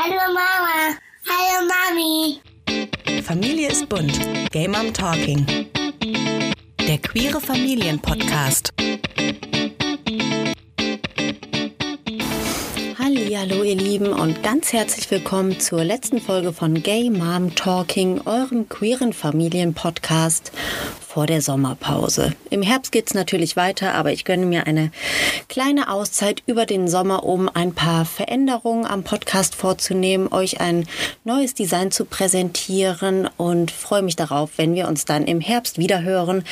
Hallo Mama. Hallo Mami. Familie ist bunt. Game Mom Talking. Der queere Familienpodcast. Hallo ihr Lieben und ganz herzlich willkommen zur letzten Folge von Gay Mom Talking, eurem queeren Familienpodcast vor der Sommerpause. Im Herbst geht es natürlich weiter, aber ich gönne mir eine kleine Auszeit über den Sommer, um ein paar Veränderungen am Podcast vorzunehmen, euch ein neues Design zu präsentieren und freue mich darauf, wenn wir uns dann im Herbst wieder hören.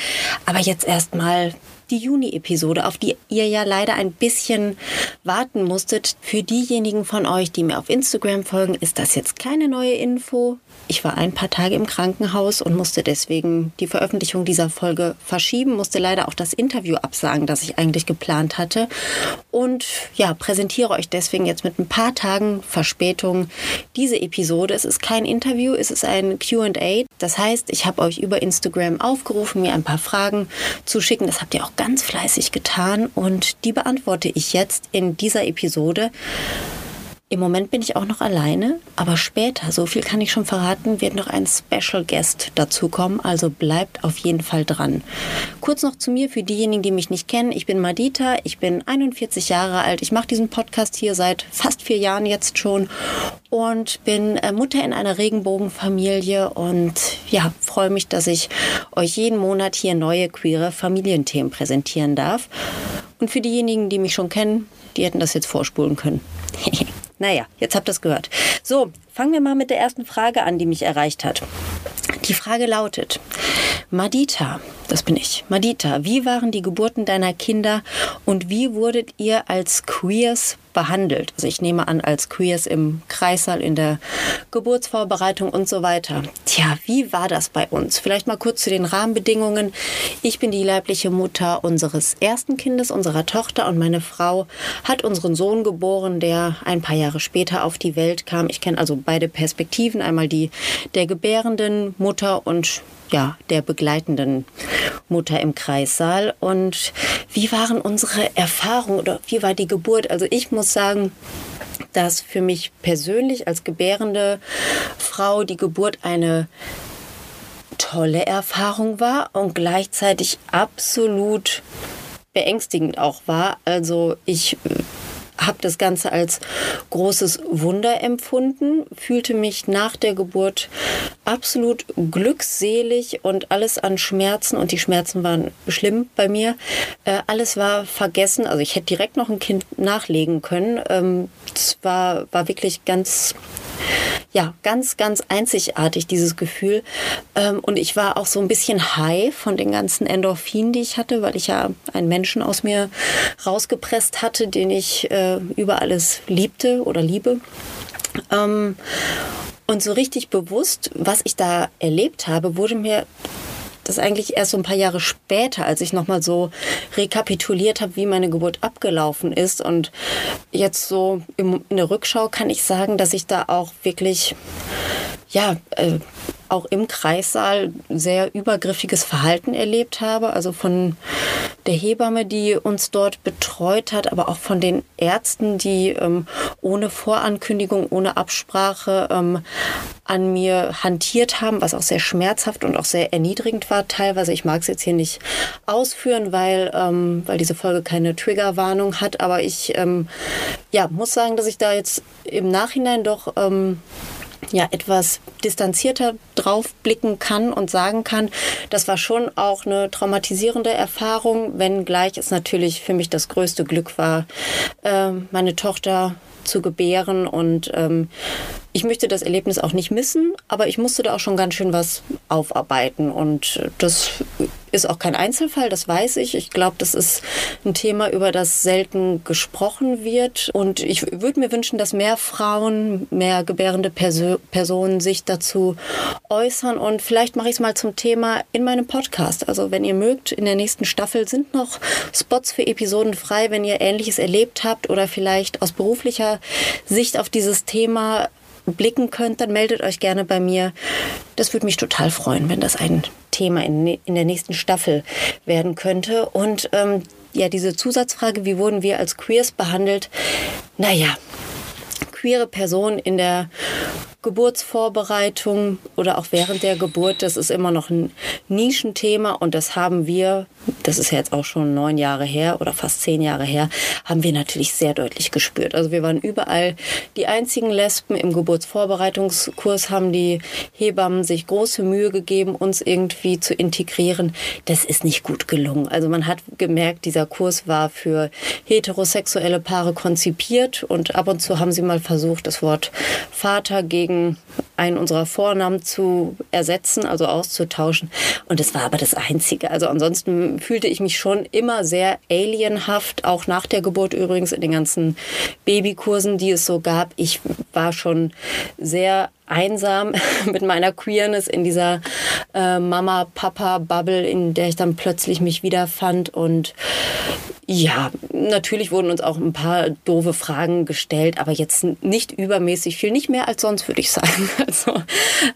Aber jetzt erstmal die Juni-Episode, auf die ihr ja leider ein bisschen warten musstet. Für diejenigen von euch, die mir auf Instagram folgen, ist das jetzt keine neue Info. Ich war ein paar Tage im Krankenhaus und musste deswegen die Veröffentlichung dieser Folge verschieben, musste leider auch das Interview absagen, das ich eigentlich geplant hatte. Und ja, präsentiere euch deswegen jetzt mit ein paar Tagen Verspätung diese Episode. Es ist kein Interview, es ist ein QA. Das heißt, ich habe euch über Instagram aufgerufen, mir ein paar Fragen zu schicken. Das habt ihr auch ganz fleißig getan und die beantworte ich jetzt in dieser Episode. Im Moment bin ich auch noch alleine, aber später, so viel kann ich schon verraten, wird noch ein Special Guest dazukommen, also bleibt auf jeden Fall dran. Kurz noch zu mir für diejenigen, die mich nicht kennen. Ich bin Madita, ich bin 41 Jahre alt, ich mache diesen Podcast hier seit fast vier Jahren jetzt schon und bin äh, Mutter in einer Regenbogenfamilie und ja, freue mich, dass ich euch jeden Monat hier neue queere Familienthemen präsentieren darf. Und für diejenigen, die mich schon kennen, die hätten das jetzt vorspulen können. Naja, jetzt habt ihr es gehört. So, fangen wir mal mit der ersten Frage an, die mich erreicht hat. Die Frage lautet, Madita, das bin ich, Madita, wie waren die Geburten deiner Kinder und wie wurdet ihr als Queers behandelt? Also ich nehme an, als Queers im Kreissaal, in der Geburtsvorbereitung und so weiter. Tja, wie war das bei uns? Vielleicht mal kurz zu den Rahmenbedingungen. Ich bin die leibliche Mutter unseres ersten Kindes, unserer Tochter und meine Frau hat unseren Sohn geboren, der ein paar Jahre später auf die Welt kam. Ich kenne also beide Perspektiven, einmal die der gebärenden Mutter und ja, der begleitenden Mutter im Kreissaal. Und wie waren unsere Erfahrungen oder wie war die Geburt? Also ich muss sagen, dass für mich persönlich als gebärende Frau die Geburt eine tolle Erfahrung war und gleichzeitig absolut beängstigend auch war. Also ich habe das Ganze als großes Wunder empfunden, fühlte mich nach der Geburt absolut glückselig und alles an Schmerzen, und die Schmerzen waren schlimm bei mir, äh, alles war vergessen. Also ich hätte direkt noch ein Kind nachlegen können. Ähm, es war, war wirklich ganz ja, ganz, ganz einzigartig, dieses Gefühl. Ähm, und ich war auch so ein bisschen high von den ganzen Endorphinen, die ich hatte, weil ich ja einen Menschen aus mir rausgepresst hatte, den ich äh, über alles liebte oder liebe. Ähm, und so richtig bewusst, was ich da erlebt habe, wurde mir das eigentlich erst so ein paar Jahre später, als ich nochmal so rekapituliert habe, wie meine Geburt abgelaufen ist. Und jetzt so in der Rückschau kann ich sagen, dass ich da auch wirklich, ja, äh, auch im Kreissaal sehr übergriffiges Verhalten erlebt habe. Also von der Hebamme, die uns dort betreut hat, aber auch von den Ärzten, die ähm, ohne Vorankündigung, ohne Absprache ähm, an mir hantiert haben, was auch sehr schmerzhaft und auch sehr erniedrigend war teilweise. Ich mag es jetzt hier nicht ausführen, weil, ähm, weil diese Folge keine Triggerwarnung hat, aber ich ähm, ja, muss sagen, dass ich da jetzt im Nachhinein doch ähm, ja etwas distanzierter drauf blicken kann und sagen kann, das war schon auch eine traumatisierende Erfahrung, wenngleich es natürlich für mich das größte Glück war, äh, meine Tochter zu gebären und ähm, ich möchte das Erlebnis auch nicht missen, aber ich musste da auch schon ganz schön was aufarbeiten. Und das ist auch kein Einzelfall, das weiß ich. Ich glaube, das ist ein Thema, über das selten gesprochen wird. Und ich würde mir wünschen, dass mehr Frauen, mehr gebärende Perso Personen sich dazu äußern. Und vielleicht mache ich es mal zum Thema in meinem Podcast. Also wenn ihr mögt, in der nächsten Staffel sind noch Spots für Episoden frei, wenn ihr Ähnliches erlebt habt oder vielleicht aus beruflicher Sicht auf dieses Thema blicken könnt, dann meldet euch gerne bei mir. Das würde mich total freuen, wenn das ein Thema in, in der nächsten Staffel werden könnte. Und ähm, ja, diese Zusatzfrage, wie wurden wir als Queers behandelt? Naja, queere Person in der Geburtsvorbereitung oder auch während der Geburt, das ist immer noch ein Nischenthema und das haben wir, das ist jetzt auch schon neun Jahre her oder fast zehn Jahre her, haben wir natürlich sehr deutlich gespürt. Also wir waren überall die einzigen Lesben. Im Geburtsvorbereitungskurs haben die Hebammen sich große Mühe gegeben, uns irgendwie zu integrieren. Das ist nicht gut gelungen. Also man hat gemerkt, dieser Kurs war für heterosexuelle Paare konzipiert und ab und zu haben sie mal versucht, das Wort Vater gegen gegen einen unserer Vornamen zu ersetzen, also auszutauschen. Und es war aber das Einzige. Also ansonsten fühlte ich mich schon immer sehr alienhaft, auch nach der Geburt übrigens in den ganzen Babykursen, die es so gab. Ich war schon sehr einsam mit meiner Queerness in dieser äh, Mama-Papa-Bubble, in der ich dann plötzlich mich wiederfand. Und ja, natürlich wurden uns auch ein paar doofe Fragen gestellt, aber jetzt nicht übermäßig viel, nicht mehr als sonst, würde ich sagen. Also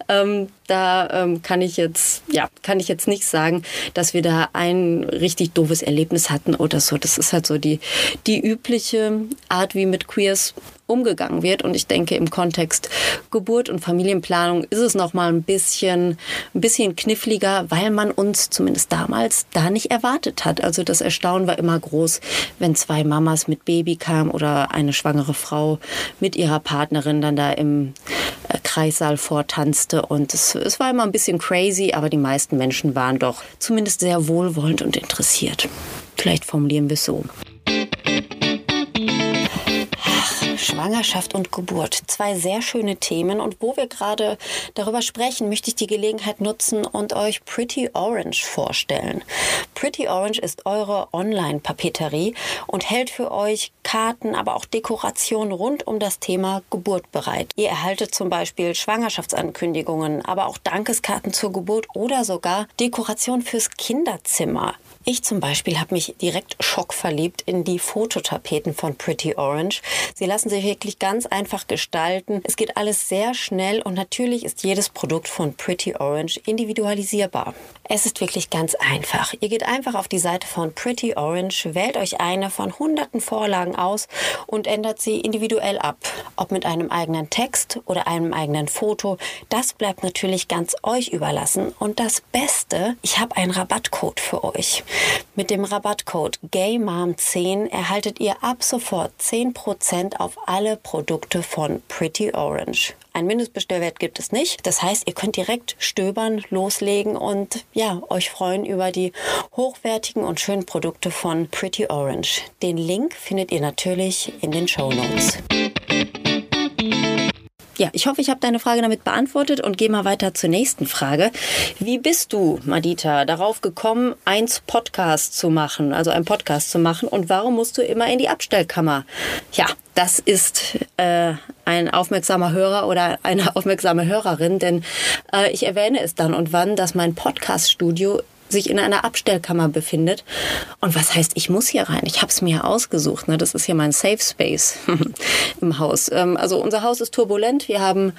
ähm, da ähm, kann ich jetzt, ja, kann ich jetzt nicht sagen, dass wir da ein richtig doofes Erlebnis hatten oder so. Das ist halt so die, die übliche Art, wie mit Queers umgegangen wird. Und ich denke, im Kontext Geburt und Familienplanung ist es noch mal ein bisschen, ein bisschen kniffliger, weil man uns zumindest damals da nicht erwartet hat. Also das Erstaunen war immer groß, wenn zwei Mamas mit Baby kamen oder eine schwangere Frau mit ihrer Partnerin dann da im äh, Kreissaal vortanzte. Und es, es war immer ein bisschen crazy, aber die meisten Menschen waren doch zumindest sehr wohlwollend und interessiert. Vielleicht formulieren wir es so. Schwangerschaft und Geburt. Zwei sehr schöne Themen. Und wo wir gerade darüber sprechen, möchte ich die Gelegenheit nutzen und euch Pretty Orange vorstellen. Pretty Orange ist eure Online-Papeterie und hält für euch Karten, aber auch Dekorationen rund um das Thema Geburt bereit. Ihr erhaltet zum Beispiel Schwangerschaftsankündigungen, aber auch Dankeskarten zur Geburt oder sogar Dekoration fürs Kinderzimmer. Ich zum Beispiel habe mich direkt schockverliebt in die Fototapeten von Pretty Orange. Sie lassen sich wirklich ganz einfach gestalten. Es geht alles sehr schnell und natürlich ist jedes Produkt von Pretty Orange individualisierbar. Es ist wirklich ganz einfach. Ihr geht einfach auf die Seite von Pretty Orange, wählt euch eine von hunderten Vorlagen aus und ändert sie individuell ab. Ob mit einem eigenen Text oder einem eigenen Foto, das bleibt natürlich ganz euch überlassen. Und das Beste, ich habe einen Rabattcode für euch. Mit dem Rabattcode GayMom10 erhaltet ihr ab sofort 10% auf alle Produkte von Pretty Orange. Ein Mindestbestellwert gibt es nicht. Das heißt, ihr könnt direkt stöbern, loslegen und ja, euch freuen über die hochwertigen und schönen Produkte von Pretty Orange. Den Link findet ihr natürlich in den Show Notes. Ja, ich hoffe, ich habe deine Frage damit beantwortet und gehe mal weiter zur nächsten Frage. Wie bist du, Madita, darauf gekommen, eins Podcast zu machen, also einen Podcast zu machen und warum musst du immer in die Abstellkammer? Ja, das ist äh, ein aufmerksamer Hörer oder eine aufmerksame Hörerin, denn äh, ich erwähne es dann und wann, dass mein Podcaststudio sich in einer Abstellkammer befindet. Und was heißt, ich muss hier rein? Ich habe es mir ausgesucht. Ne? Das ist hier mein Safe Space im Haus. Ähm, also unser Haus ist turbulent. Wir haben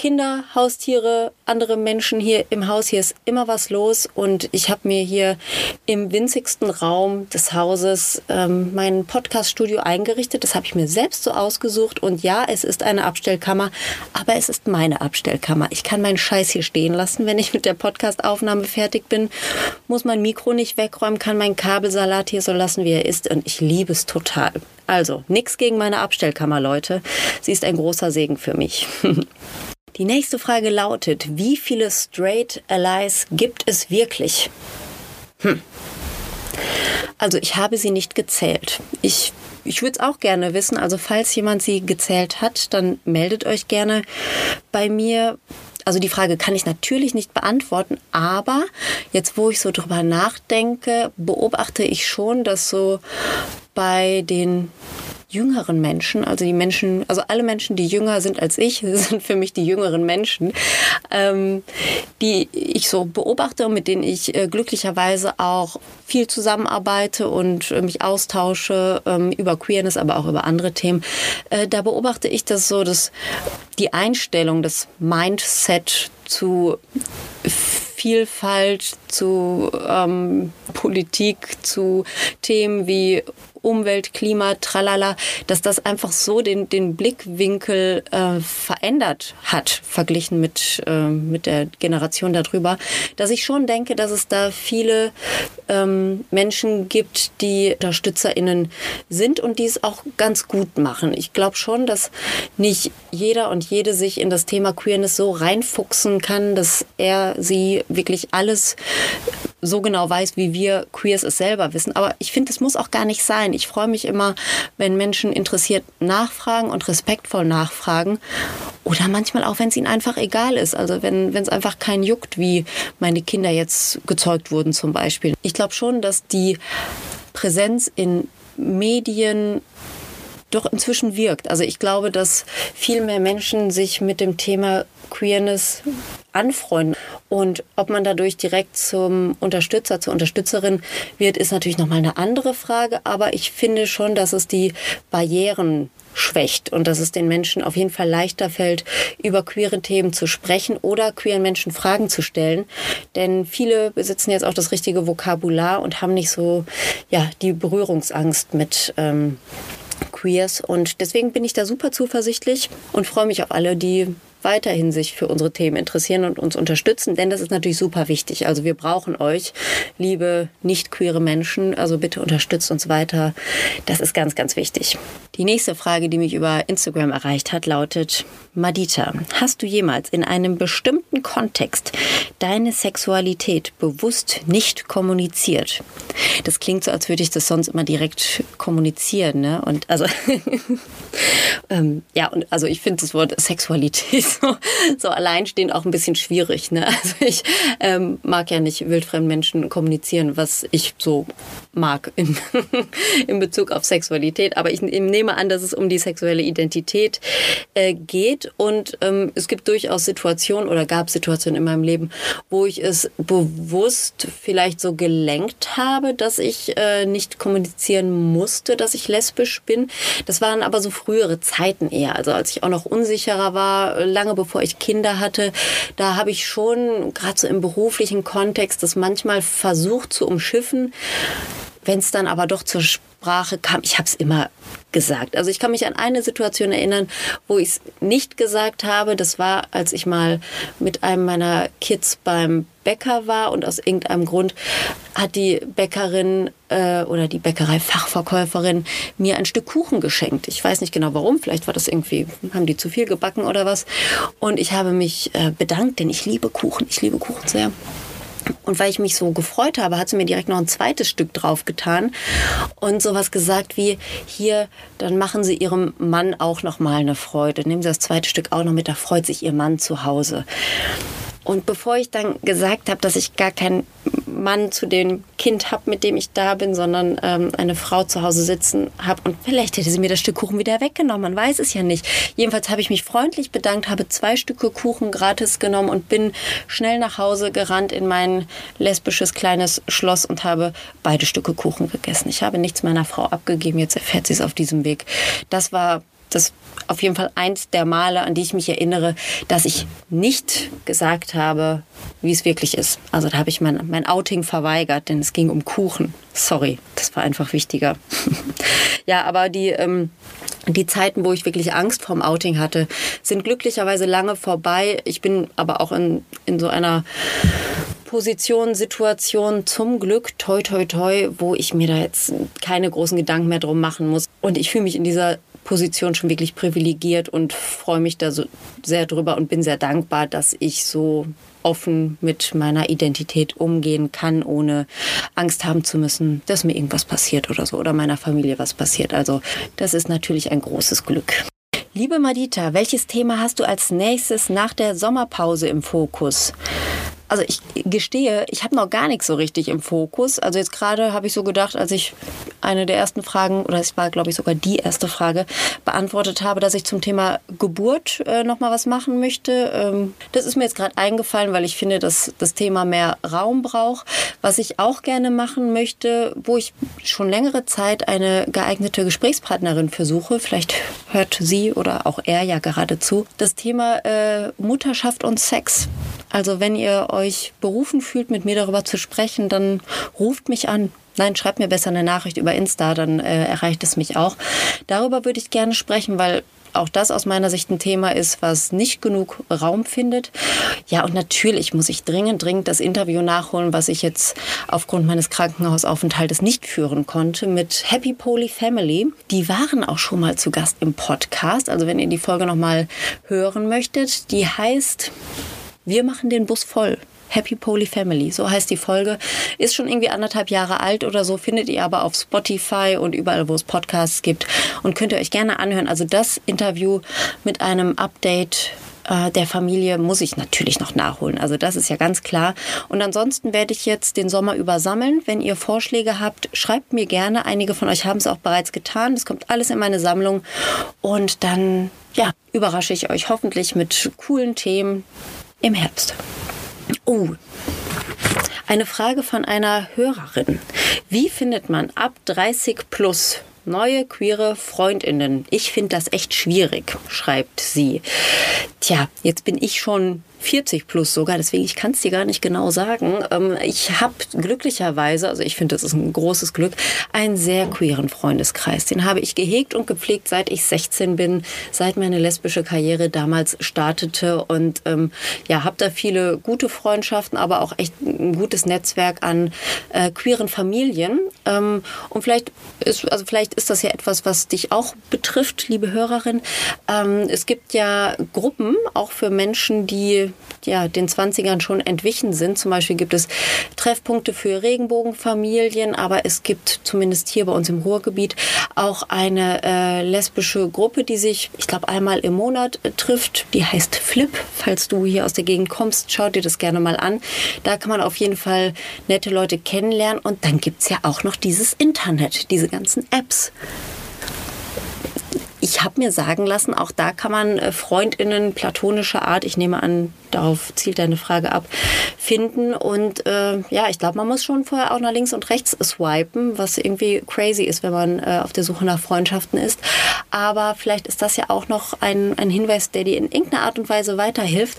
Kinder, Haustiere, andere Menschen hier im Haus. Hier ist immer was los und ich habe mir hier im winzigsten Raum des Hauses ähm, mein Podcast-Studio eingerichtet. Das habe ich mir selbst so ausgesucht und ja, es ist eine Abstellkammer, aber es ist meine Abstellkammer. Ich kann meinen Scheiß hier stehen lassen, wenn ich mit der Podcast-Aufnahme fertig bin. Muss mein Mikro nicht wegräumen, kann meinen Kabelsalat hier so lassen, wie er ist und ich liebe es total. Also, nichts gegen meine Abstellkammer, Leute. Sie ist ein großer Segen für mich. Die nächste Frage lautet, wie viele Straight Allies gibt es wirklich? Hm. Also ich habe sie nicht gezählt. Ich, ich würde es auch gerne wissen. Also falls jemand sie gezählt hat, dann meldet euch gerne bei mir. Also die Frage kann ich natürlich nicht beantworten, aber jetzt, wo ich so drüber nachdenke, beobachte ich schon, dass so bei den jüngeren Menschen, also die Menschen, also alle Menschen, die jünger sind als ich, sind für mich die jüngeren Menschen, ähm, die ich so beobachte und mit denen ich äh, glücklicherweise auch viel zusammenarbeite und äh, mich austausche ähm, über Queerness, aber auch über andere Themen. Äh, da beobachte ich das so, dass die Einstellung, das Mindset zu Vielfalt, zu ähm, Politik, zu Themen wie Umwelt, Klima, tralala, dass das einfach so den, den Blickwinkel äh, verändert hat, verglichen mit, äh, mit der Generation darüber, dass ich schon denke, dass es da viele ähm, Menschen gibt, die UnterstützerInnen sind und die es auch ganz gut machen. Ich glaube schon, dass nicht jeder und jede sich in das Thema Queerness so reinfuchsen kann, dass er sie wirklich alles so genau weiß, wie wir Queers es selber wissen. Aber ich finde, es muss auch gar nicht sein. Ich freue mich immer, wenn Menschen interessiert nachfragen und respektvoll nachfragen. Oder manchmal auch, wenn es ihnen einfach egal ist. Also wenn es einfach keinen juckt, wie meine Kinder jetzt gezeugt wurden zum Beispiel. Ich glaube schon, dass die Präsenz in Medien doch inzwischen wirkt. Also ich glaube, dass viel mehr Menschen sich mit dem Thema Queerness anfreunden. Und ob man dadurch direkt zum Unterstützer, zur Unterstützerin wird, ist natürlich nochmal eine andere Frage. Aber ich finde schon, dass es die Barrieren schwächt und dass es den Menschen auf jeden Fall leichter fällt, über queere Themen zu sprechen oder queeren Menschen Fragen zu stellen. Denn viele besitzen jetzt auch das richtige Vokabular und haben nicht so ja, die Berührungsangst mit ähm, Queers. Und deswegen bin ich da super zuversichtlich und freue mich auf alle, die weiterhin sich für unsere Themen interessieren und uns unterstützen, denn das ist natürlich super wichtig. Also wir brauchen euch, liebe nicht queere Menschen. Also bitte unterstützt uns weiter. Das ist ganz, ganz wichtig. Die nächste Frage, die mich über Instagram erreicht hat, lautet, Madita, hast du jemals in einem bestimmten Kontext deine Sexualität bewusst nicht kommuniziert? Das klingt so, als würde ich das sonst immer direkt kommunizieren. Ne? Und also, ähm, ja, und also ich finde das Wort Sexualität so, so alleinstehend auch ein bisschen schwierig. Ne? Also ich ähm, mag ja nicht wildfremden Menschen kommunizieren, was ich so mag in, in Bezug auf Sexualität. Aber ich nehme an, dass es um die sexuelle Identität äh, geht. Und ähm, es gibt durchaus Situationen oder gab Situationen in meinem Leben, wo ich es bewusst vielleicht so gelenkt habe, dass ich äh, nicht kommunizieren musste, dass ich lesbisch bin. Das waren aber so frühere Zeiten eher. Also als ich auch noch unsicherer war, lange bevor ich Kinder hatte, da habe ich schon gerade so im beruflichen Kontext das manchmal versucht zu umschiffen. Wenn es dann aber doch zur Sprache kam, ich habe es immer gesagt. Also ich kann mich an eine Situation erinnern, wo ich es nicht gesagt habe. Das war, als ich mal mit einem meiner Kids beim Bäcker war und aus irgendeinem Grund hat die Bäckerin äh, oder die Bäckerei-Fachverkäuferin mir ein Stück Kuchen geschenkt. Ich weiß nicht genau warum, vielleicht war das irgendwie, haben die zu viel gebacken oder was. Und ich habe mich äh, bedankt, denn ich liebe Kuchen. Ich liebe Kuchen sehr. Und weil ich mich so gefreut habe, hat sie mir direkt noch ein zweites Stück draufgetan und sowas gesagt wie, hier, dann machen Sie Ihrem Mann auch noch mal eine Freude. Nehmen Sie das zweite Stück auch noch mit, da freut sich Ihr Mann zu Hause. Und bevor ich dann gesagt habe, dass ich gar keinen Mann zu dem Kind habe, mit dem ich da bin, sondern ähm, eine Frau zu Hause sitzen habe und vielleicht hätte sie mir das Stück Kuchen wieder weggenommen, man weiß es ja nicht. Jedenfalls habe ich mich freundlich bedankt, habe zwei Stücke Kuchen gratis genommen und bin schnell nach Hause gerannt in mein lesbisches kleines Schloss und habe beide Stücke Kuchen gegessen. Ich habe nichts meiner Frau abgegeben, jetzt erfährt sie es auf diesem Weg. Das war das auf jeden Fall eins der Male, an die ich mich erinnere, dass ich nicht gesagt habe, wie es wirklich ist. Also da habe ich mein, mein Outing verweigert, denn es ging um Kuchen. Sorry, das war einfach wichtiger. ja, aber die, ähm, die Zeiten, wo ich wirklich Angst vorm Outing hatte, sind glücklicherweise lange vorbei. Ich bin aber auch in, in so einer Position, Situation zum Glück, toi, toi, toi, wo ich mir da jetzt keine großen Gedanken mehr drum machen muss. Und ich fühle mich in dieser Position schon wirklich privilegiert und freue mich da so sehr drüber und bin sehr dankbar, dass ich so offen mit meiner Identität umgehen kann, ohne Angst haben zu müssen, dass mir irgendwas passiert oder so oder meiner Familie was passiert. Also das ist natürlich ein großes Glück. Liebe Madita, welches Thema hast du als nächstes nach der Sommerpause im Fokus? Also ich gestehe, ich habe noch gar nichts so richtig im Fokus. Also jetzt gerade habe ich so gedacht, als ich eine der ersten Fragen, oder es war, glaube ich, sogar die erste Frage, beantwortet habe, dass ich zum Thema Geburt äh, noch mal was machen möchte. Ähm, das ist mir jetzt gerade eingefallen, weil ich finde, dass das Thema mehr Raum braucht. Was ich auch gerne machen möchte, wo ich schon längere Zeit eine geeignete Gesprächspartnerin versuche, vielleicht hört sie oder auch er ja gerade zu, das Thema äh, Mutterschaft und Sex. Also wenn ihr euch berufen fühlt, mit mir darüber zu sprechen, dann ruft mich an. Nein, schreibt mir besser eine Nachricht über Insta, dann äh, erreicht es mich auch. Darüber würde ich gerne sprechen, weil auch das aus meiner Sicht ein Thema ist, was nicht genug Raum findet. Ja, und natürlich muss ich dringend, dringend das Interview nachholen, was ich jetzt aufgrund meines Krankenhausaufenthaltes nicht führen konnte mit Happy Poly Family. Die waren auch schon mal zu Gast im Podcast. Also wenn ihr die Folge nochmal hören möchtet, die heißt Wir machen den Bus voll. Happy Poly Family, so heißt die Folge. Ist schon irgendwie anderthalb Jahre alt oder so, findet ihr aber auf Spotify und überall, wo es Podcasts gibt. Und könnt ihr euch gerne anhören. Also das Interview mit einem Update äh, der Familie muss ich natürlich noch nachholen. Also das ist ja ganz klar. Und ansonsten werde ich jetzt den Sommer übersammeln. Wenn ihr Vorschläge habt, schreibt mir gerne. Einige von euch haben es auch bereits getan. Das kommt alles in meine Sammlung. Und dann, ja, überrasche ich euch hoffentlich mit coolen Themen im Herbst. Oh, eine Frage von einer Hörerin. Wie findet man ab 30 plus neue queere Freundinnen? Ich finde das echt schwierig, schreibt sie. Tja, jetzt bin ich schon 40 plus sogar, deswegen ich kann es dir gar nicht genau sagen. Ähm, ich habe glücklicherweise, also ich finde, das ist ein großes Glück, einen sehr queeren Freundeskreis. Den habe ich gehegt und gepflegt, seit ich 16 bin, seit meine lesbische Karriere damals startete und ähm, ja, habe da viele gute Freundschaften, aber auch echt ein gutes Netzwerk an äh, queeren Familien. Ähm, und vielleicht ist, also vielleicht ist das ja etwas, was dich auch betrifft, liebe Hörerin. Ähm, es gibt ja Gruppen auch für Menschen, die ja, den 20ern schon entwichen sind. Zum Beispiel gibt es Treffpunkte für Regenbogenfamilien, aber es gibt zumindest hier bei uns im Ruhrgebiet auch eine äh, lesbische Gruppe, die sich, ich glaube, einmal im Monat äh, trifft. Die heißt Flip. Falls du hier aus der Gegend kommst, schau dir das gerne mal an. Da kann man auf jeden Fall nette Leute kennenlernen. Und dann gibt es ja auch noch dieses Internet, diese ganzen Apps ich habe mir sagen lassen, auch da kann man äh, Freundinnen platonischer Art, ich nehme an, darauf zielt deine Frage ab, finden. Und äh, ja, ich glaube, man muss schon vorher auch nach links und rechts swipen, was irgendwie crazy ist, wenn man äh, auf der Suche nach Freundschaften ist. Aber vielleicht ist das ja auch noch ein, ein Hinweis, der dir in irgendeiner Art und Weise weiterhilft.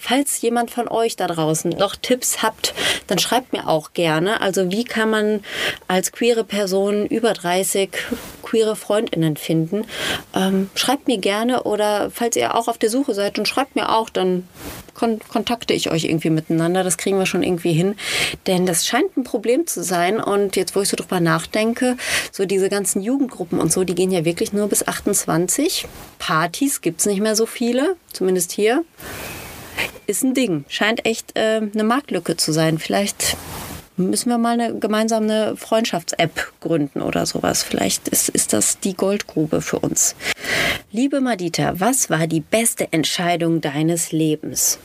Falls jemand von euch da draußen noch Tipps habt, dann schreibt mir auch gerne. Also wie kann man als queere Person über 30 queere Freundinnen finden? Ähm, schreibt mir gerne oder falls ihr auch auf der Suche seid, dann schreibt mir auch, dann kon kontakte ich euch irgendwie miteinander. Das kriegen wir schon irgendwie hin. Denn das scheint ein Problem zu sein. Und jetzt, wo ich so drüber nachdenke, so diese ganzen Jugendgruppen und so, die gehen ja wirklich nur bis 28. Partys gibt es nicht mehr so viele, zumindest hier. Ist ein Ding. Scheint echt äh, eine Marktlücke zu sein. Vielleicht müssen wir mal eine gemeinsame Freundschafts-App gründen oder sowas. Vielleicht ist, ist das die Goldgrube für uns. Liebe Madita, was war die beste Entscheidung deines Lebens?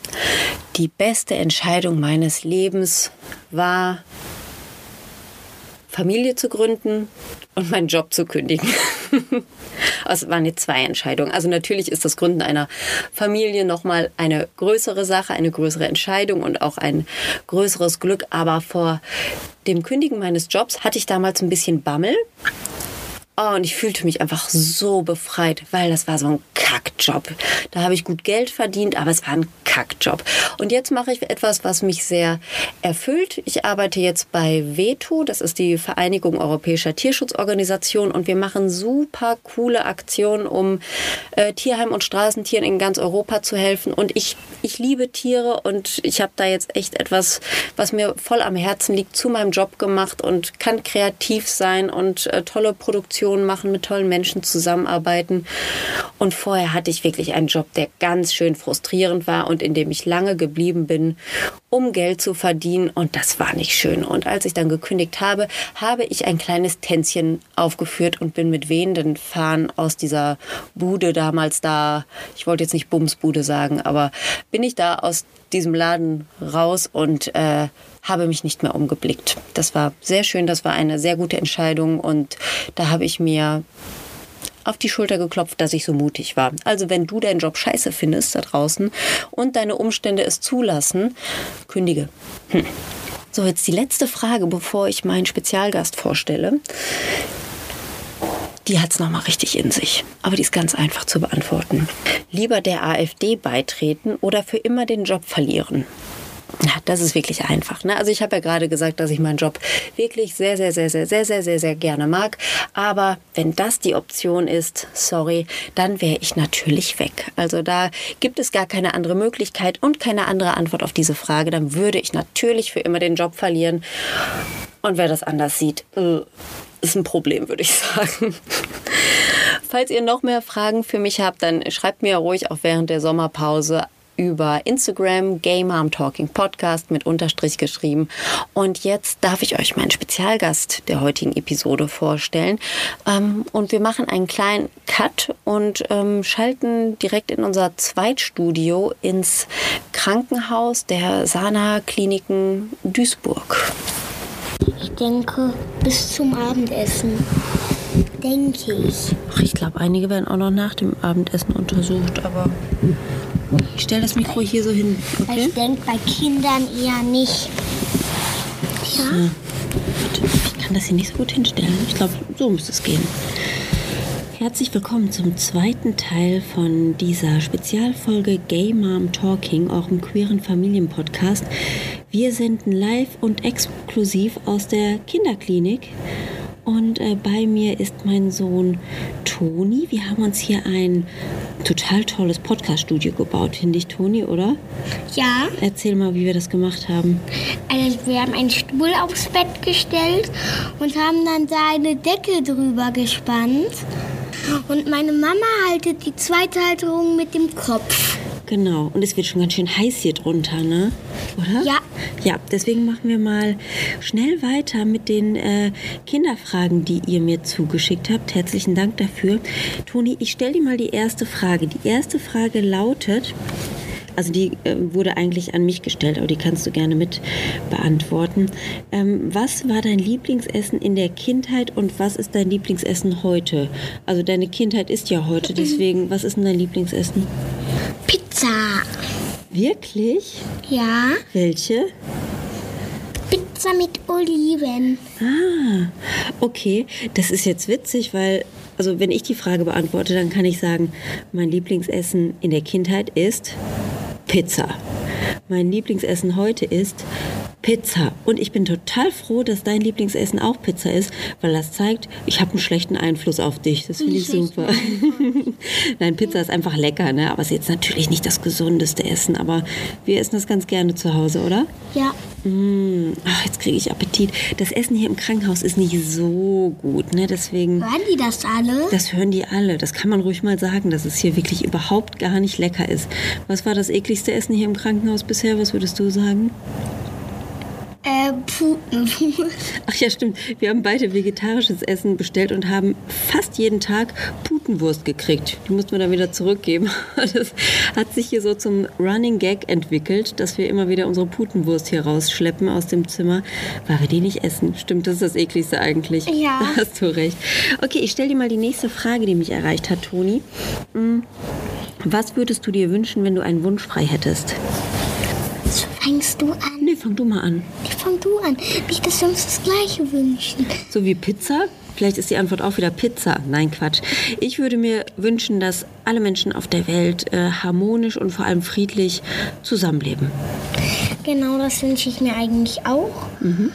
Die beste Entscheidung meines Lebens war, Familie zu gründen und meinen Job zu kündigen. Also, es waren jetzt zwei Entscheidungen. Also natürlich ist das Gründen einer Familie nochmal eine größere Sache, eine größere Entscheidung und auch ein größeres Glück. Aber vor dem Kündigen meines Jobs hatte ich damals ein bisschen Bammel. Oh, und ich fühlte mich einfach so befreit, weil das war so ein Kackjob. Da habe ich gut Geld verdient, aber es war ein Kackjob. Und jetzt mache ich etwas, was mich sehr erfüllt. Ich arbeite jetzt bei Veto, das ist die Vereinigung Europäischer Tierschutzorganisationen und wir machen super coole Aktionen, um äh, Tierheim- und Straßentieren in ganz Europa zu helfen. Und ich, ich liebe Tiere und ich habe da jetzt echt etwas, was mir voll am Herzen liegt, zu meinem Job gemacht und kann kreativ sein und äh, tolle Produktionen machen, mit tollen Menschen zusammenarbeiten. Und vorher hatte ich wirklich einen Job, der ganz schön frustrierend war und in dem ich lange geblieben bin, um Geld zu verdienen. Und das war nicht schön. Und als ich dann gekündigt habe, habe ich ein kleines Tänzchen aufgeführt und bin mit wehenden Fahnen aus dieser Bude damals da, ich wollte jetzt nicht Bumsbude sagen, aber bin ich da aus diesem Laden raus und äh, habe mich nicht mehr umgeblickt. Das war sehr schön, das war eine sehr gute Entscheidung und da habe ich mir auf die Schulter geklopft, dass ich so mutig war. Also wenn du deinen Job scheiße findest da draußen und deine Umstände es zulassen, kündige. Hm. So, jetzt die letzte Frage, bevor ich meinen Spezialgast vorstelle. Die hat es nochmal richtig in sich. Aber die ist ganz einfach zu beantworten. Lieber der AfD beitreten oder für immer den Job verlieren? Ja, das ist wirklich einfach. Ne? Also ich habe ja gerade gesagt, dass ich meinen Job wirklich sehr, sehr, sehr, sehr, sehr, sehr, sehr, sehr gerne mag. Aber wenn das die Option ist, sorry, dann wäre ich natürlich weg. Also da gibt es gar keine andere Möglichkeit und keine andere Antwort auf diese Frage. Dann würde ich natürlich für immer den Job verlieren. Und wer das anders sieht, äh, ist ein Problem, würde ich sagen. Falls ihr noch mehr Fragen für mich habt, dann schreibt mir ruhig auch während der Sommerpause über Instagram Game Mom Talking Podcast mit Unterstrich geschrieben. Und jetzt darf ich euch meinen Spezialgast der heutigen Episode vorstellen. Ähm, und wir machen einen kleinen Cut und ähm, schalten direkt in unser Zweitstudio ins Krankenhaus der Sana Kliniken Duisburg. Ich denke, bis zum Abendessen. Denke ich. Ach, ich glaube, einige werden auch noch nach dem Abendessen untersucht, aber ich stelle das Mikro hier so hin. Okay? Ich denke bei Kindern eher nicht. Ja? Ich kann das hier nicht so gut hinstellen. Ich glaube, so muss es gehen. Herzlich willkommen zum zweiten Teil von dieser Spezialfolge Gay Mom Talking, eurem queeren Familienpodcast. Wir senden live und exklusiv aus der Kinderklinik. Und äh, bei mir ist mein Sohn Toni. Wir haben uns hier ein total tolles Podcast-Studio gebaut, finde ich, Toni, oder? Ja. Erzähl mal, wie wir das gemacht haben. Also wir haben einen Stuhl aufs Bett gestellt und haben dann da eine Decke drüber gespannt. Und meine Mama haltet die zweite Halterung mit dem Kopf. Genau. Und es wird schon ganz schön heiß hier drunter, ne? Oder? Ja. Ja, deswegen machen wir mal schnell weiter mit den äh, Kinderfragen, die ihr mir zugeschickt habt. Herzlichen Dank dafür. Toni, ich stelle dir mal die erste Frage. Die erste Frage lautet, also die äh, wurde eigentlich an mich gestellt, aber die kannst du gerne mit beantworten. Ähm, was war dein Lieblingsessen in der Kindheit und was ist dein Lieblingsessen heute? Also deine Kindheit ist ja heute, deswegen, was ist denn dein Lieblingsessen? Pizza. Wirklich? Ja. Welche? Pizza mit Oliven. Ah, okay. Das ist jetzt witzig, weil, also wenn ich die Frage beantworte, dann kann ich sagen, mein Lieblingsessen in der Kindheit ist Pizza. Mein Lieblingsessen heute ist Pizza. Und ich bin total froh, dass dein Lieblingsessen auch Pizza ist, weil das zeigt, ich habe einen schlechten Einfluss auf dich. Das finde ich super. Nein, Pizza ist einfach lecker, ne? aber es ist jetzt natürlich nicht das gesundeste Essen. Aber wir essen das ganz gerne zu Hause, oder? Ja. Mmh. Ach, jetzt kriege ich Appetit. Das Essen hier im Krankenhaus ist nicht so gut, ne? Deswegen. Hören die das alle? Das hören die alle. Das kann man ruhig mal sagen, dass es hier wirklich überhaupt gar nicht lecker ist. Was war das ekligste Essen hier im Krankenhaus bisher? Was würdest du sagen? Äh, Putenwurst. Ach ja, stimmt. Wir haben beide vegetarisches Essen bestellt und haben fast jeden Tag Putenwurst gekriegt. Die mussten wir dann wieder zurückgeben. Das hat sich hier so zum Running Gag entwickelt, dass wir immer wieder unsere Putenwurst hier rausschleppen aus dem Zimmer, weil wir die nicht essen. Stimmt, das ist das ekligste eigentlich. Ja. Da hast du recht. Okay, ich stelle dir mal die nächste Frage, die mich erreicht hat, Toni. Hm, was würdest du dir wünschen, wenn du einen Wunsch frei hättest? Fängst du an? Nee, fang du mal an. Nee, fang du an. Nicht, dass wir uns das Gleiche wünschen. So wie Pizza? Vielleicht ist die Antwort auch wieder Pizza. Nein, Quatsch. Ich würde mir wünschen, dass alle Menschen auf der Welt äh, harmonisch und vor allem friedlich zusammenleben. Genau, das wünsche ich mir eigentlich auch. Mhm.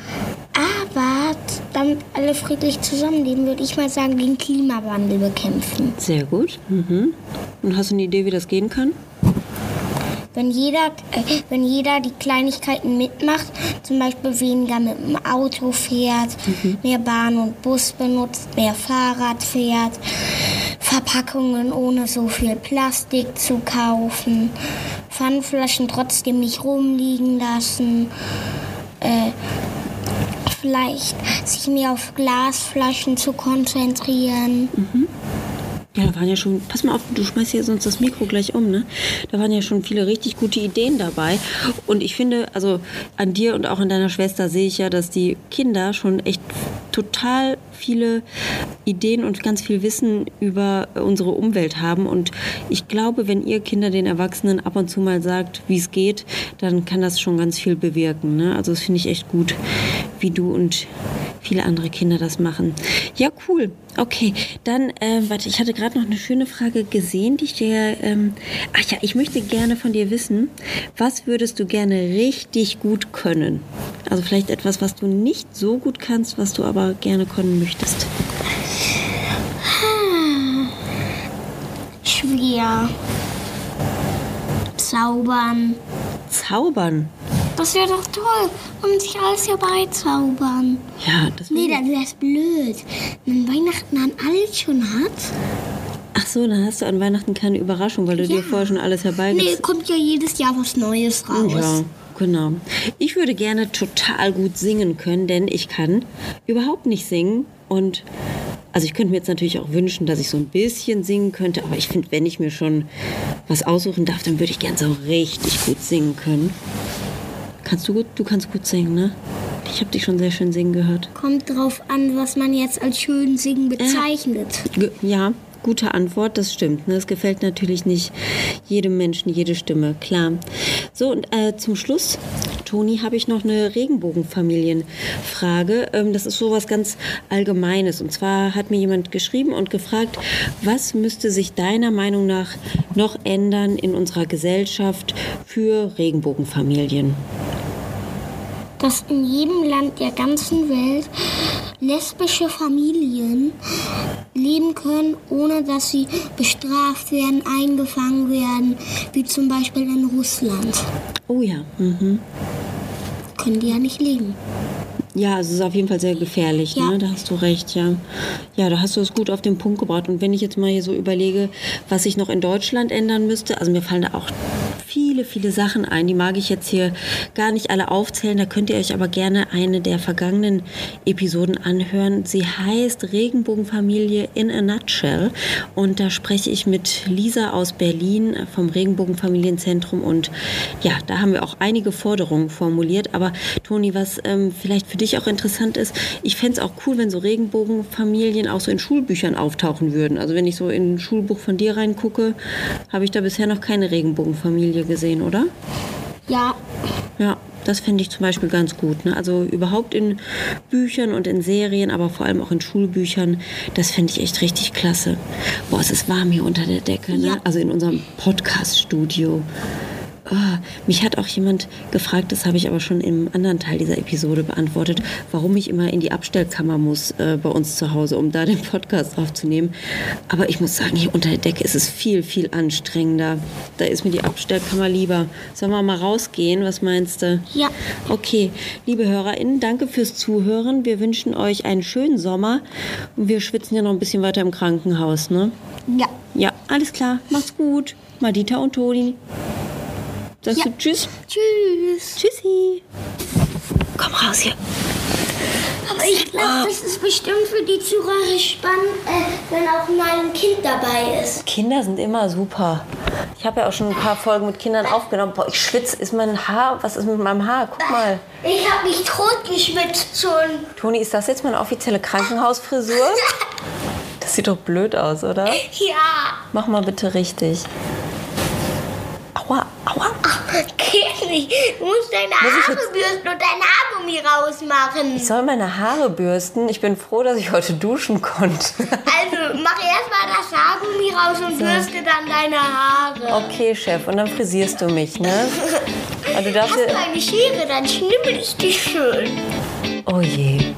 Aber damit alle friedlich zusammenleben, würde ich mal sagen, den Klimawandel bekämpfen. Sehr gut. Mhm. Und hast du eine Idee, wie das gehen kann? Wenn jeder, äh, wenn jeder die Kleinigkeiten mitmacht, zum Beispiel weniger mit dem Auto fährt, mhm. mehr Bahn und Bus benutzt, mehr Fahrrad fährt, Verpackungen ohne so viel Plastik zu kaufen, Pfandflaschen trotzdem nicht rumliegen lassen, äh, vielleicht sich mehr auf Glasflaschen zu konzentrieren. Mhm. Ja, da waren ja schon, pass mal auf, du schmeißt hier sonst das Mikro gleich um, ne? Da waren ja schon viele richtig gute Ideen dabei. Und ich finde, also an dir und auch an deiner Schwester sehe ich ja, dass die Kinder schon echt total viele Ideen und ganz viel Wissen über unsere Umwelt haben. Und ich glaube, wenn ihr Kinder den Erwachsenen ab und zu mal sagt, wie es geht, dann kann das schon ganz viel bewirken. Ne? Also das finde ich echt gut, wie du und viele andere Kinder das machen. Ja, cool. Okay, dann, äh, warte, ich hatte gerade noch eine schöne Frage gesehen, die ich dir. Ähm, ach ja, ich möchte gerne von dir wissen, was würdest du gerne richtig gut können? Also vielleicht etwas, was du nicht so gut kannst, was du aber gerne können möchtest. Schwer. Zaubern. Zaubern? Das wäre doch toll. Und sich alles herbeizaubern. Ja, das Nee, das wäre blöd. Wenn Weihnachten dann alles schon hat. Ach so, dann hast du an Weihnachten keine Überraschung, weil du dir Ja. vorher schon alles Nee, herbeigezogen kommt ja jedes Jahr was Neues raus. Ja, genau. Ich würde gerne total gut singen können, denn ich kann überhaupt nicht singen. Und also ich könnte mir jetzt natürlich auch wünschen, dass ich so ein bisschen singen könnte, aber ich finde, wenn ich mir schon was aussuchen darf, dann würde ich gerne so richtig gut singen können. Kannst du gut? Du kannst gut singen, ne? Ich habe dich schon sehr schön singen gehört. Kommt drauf an, was man jetzt als schön singen bezeichnet. Ja, gute Antwort, das stimmt. Ne? Es gefällt natürlich nicht jedem Menschen jede Stimme, klar. So, und äh, zum Schluss, Toni, habe ich noch eine Regenbogenfamilienfrage. Ähm, das ist sowas ganz Allgemeines. Und zwar hat mir jemand geschrieben und gefragt, was müsste sich deiner Meinung nach noch ändern in unserer Gesellschaft für Regenbogenfamilien? Dass in jedem Land der ganzen Welt lesbische Familien leben können, ohne dass sie bestraft werden, eingefangen werden, wie zum Beispiel in Russland. Oh ja, mhm. Können die ja nicht leben. Ja, es ist auf jeden Fall sehr gefährlich, Ja. ne? Da hast du recht, ja. Ja, da hast du es gut auf den Punkt gebracht. Und wenn ich jetzt mal hier so überlege, was ich noch in Deutschland ändern müsste, also mir fallen da auch viele, viele Sachen ein. Die mag ich jetzt hier gar nicht alle aufzählen. Da könnt ihr euch aber gerne eine der vergangenen Episoden anhören. Sie heißt Regenbogenfamilie in a Nutshell. Und da spreche ich mit Lisa aus Berlin vom Regenbogenfamilienzentrum. Und ja, da haben wir auch einige Forderungen formuliert. Aber Toni, was ähm, vielleicht für dich auch interessant ist, ich fände es auch cool, wenn so Regenbogenfamilien auch so in Schulbüchern auftauchen würden. Also wenn ich so in ein Schulbuch von dir reingucke, habe ich da bisher noch keine Regenbogenfamilie gesehen, oder? Ja, Ja, das fände ich zum Beispiel ganz gut. Ne? Also überhaupt in Büchern und in Serien, aber vor allem auch in Schulbüchern, das fände ich echt richtig klasse. Boah, es ist warm hier unter der Decke, ne? Ja. also in unserem Podcast-Studio. Ah, mich hat auch jemand gefragt, das habe ich aber schon im anderen Teil dieser Episode beantwortet, warum ich immer in die Abstellkammer muss äh, bei uns zu Hause, um da den Podcast aufzunehmen. Aber ich muss sagen, hier unter der Decke ist es viel, viel anstrengender. Da ist mir die Abstellkammer lieber. Sollen wir mal rausgehen? Was meinst du? Ja. Okay, liebe HörerInnen, danke fürs Zuhören. Wir wünschen euch einen schönen Sommer und wir schwitzen ja noch ein bisschen weiter im Krankenhaus, ne? ja. Ja, alles klar. Macht's gut. Madita und Toni. Sagst Ja. du Tschüss? Tschüss. Tschüssi. Komm raus hier. Aber ich glaube, das ist bestimmt für die Zuhörer spannend, äh, wenn auch mal ein Kind dabei ist. Kinder sind immer super. Ich habe ja auch schon ein paar Folgen mit Kindern aufgenommen. Boah, ich schwitze. Ist mein Haar? Was ist mit meinem Haar? Guck mal. Ich habe mich totgeschwitzt schon. Toni, ist das jetzt meine offizielle Krankenhausfrisur? Das sieht doch blöd aus, oder? Ja. Mach mal bitte richtig. Aua, aua. Geht nicht. Du musst deine Muss Haare bürsten und dein Haargummi rausmachen. Ich soll meine Haare bürsten. Ich bin froh, dass ich heute duschen konnte. Also mach erstmal das Haargummi raus und bürste dann deine Haare. Okay, Chef, und dann frisierst du mich, ne? Also du darfst Hast du eine Schere, dann schnippel ich dich schön. Oh je.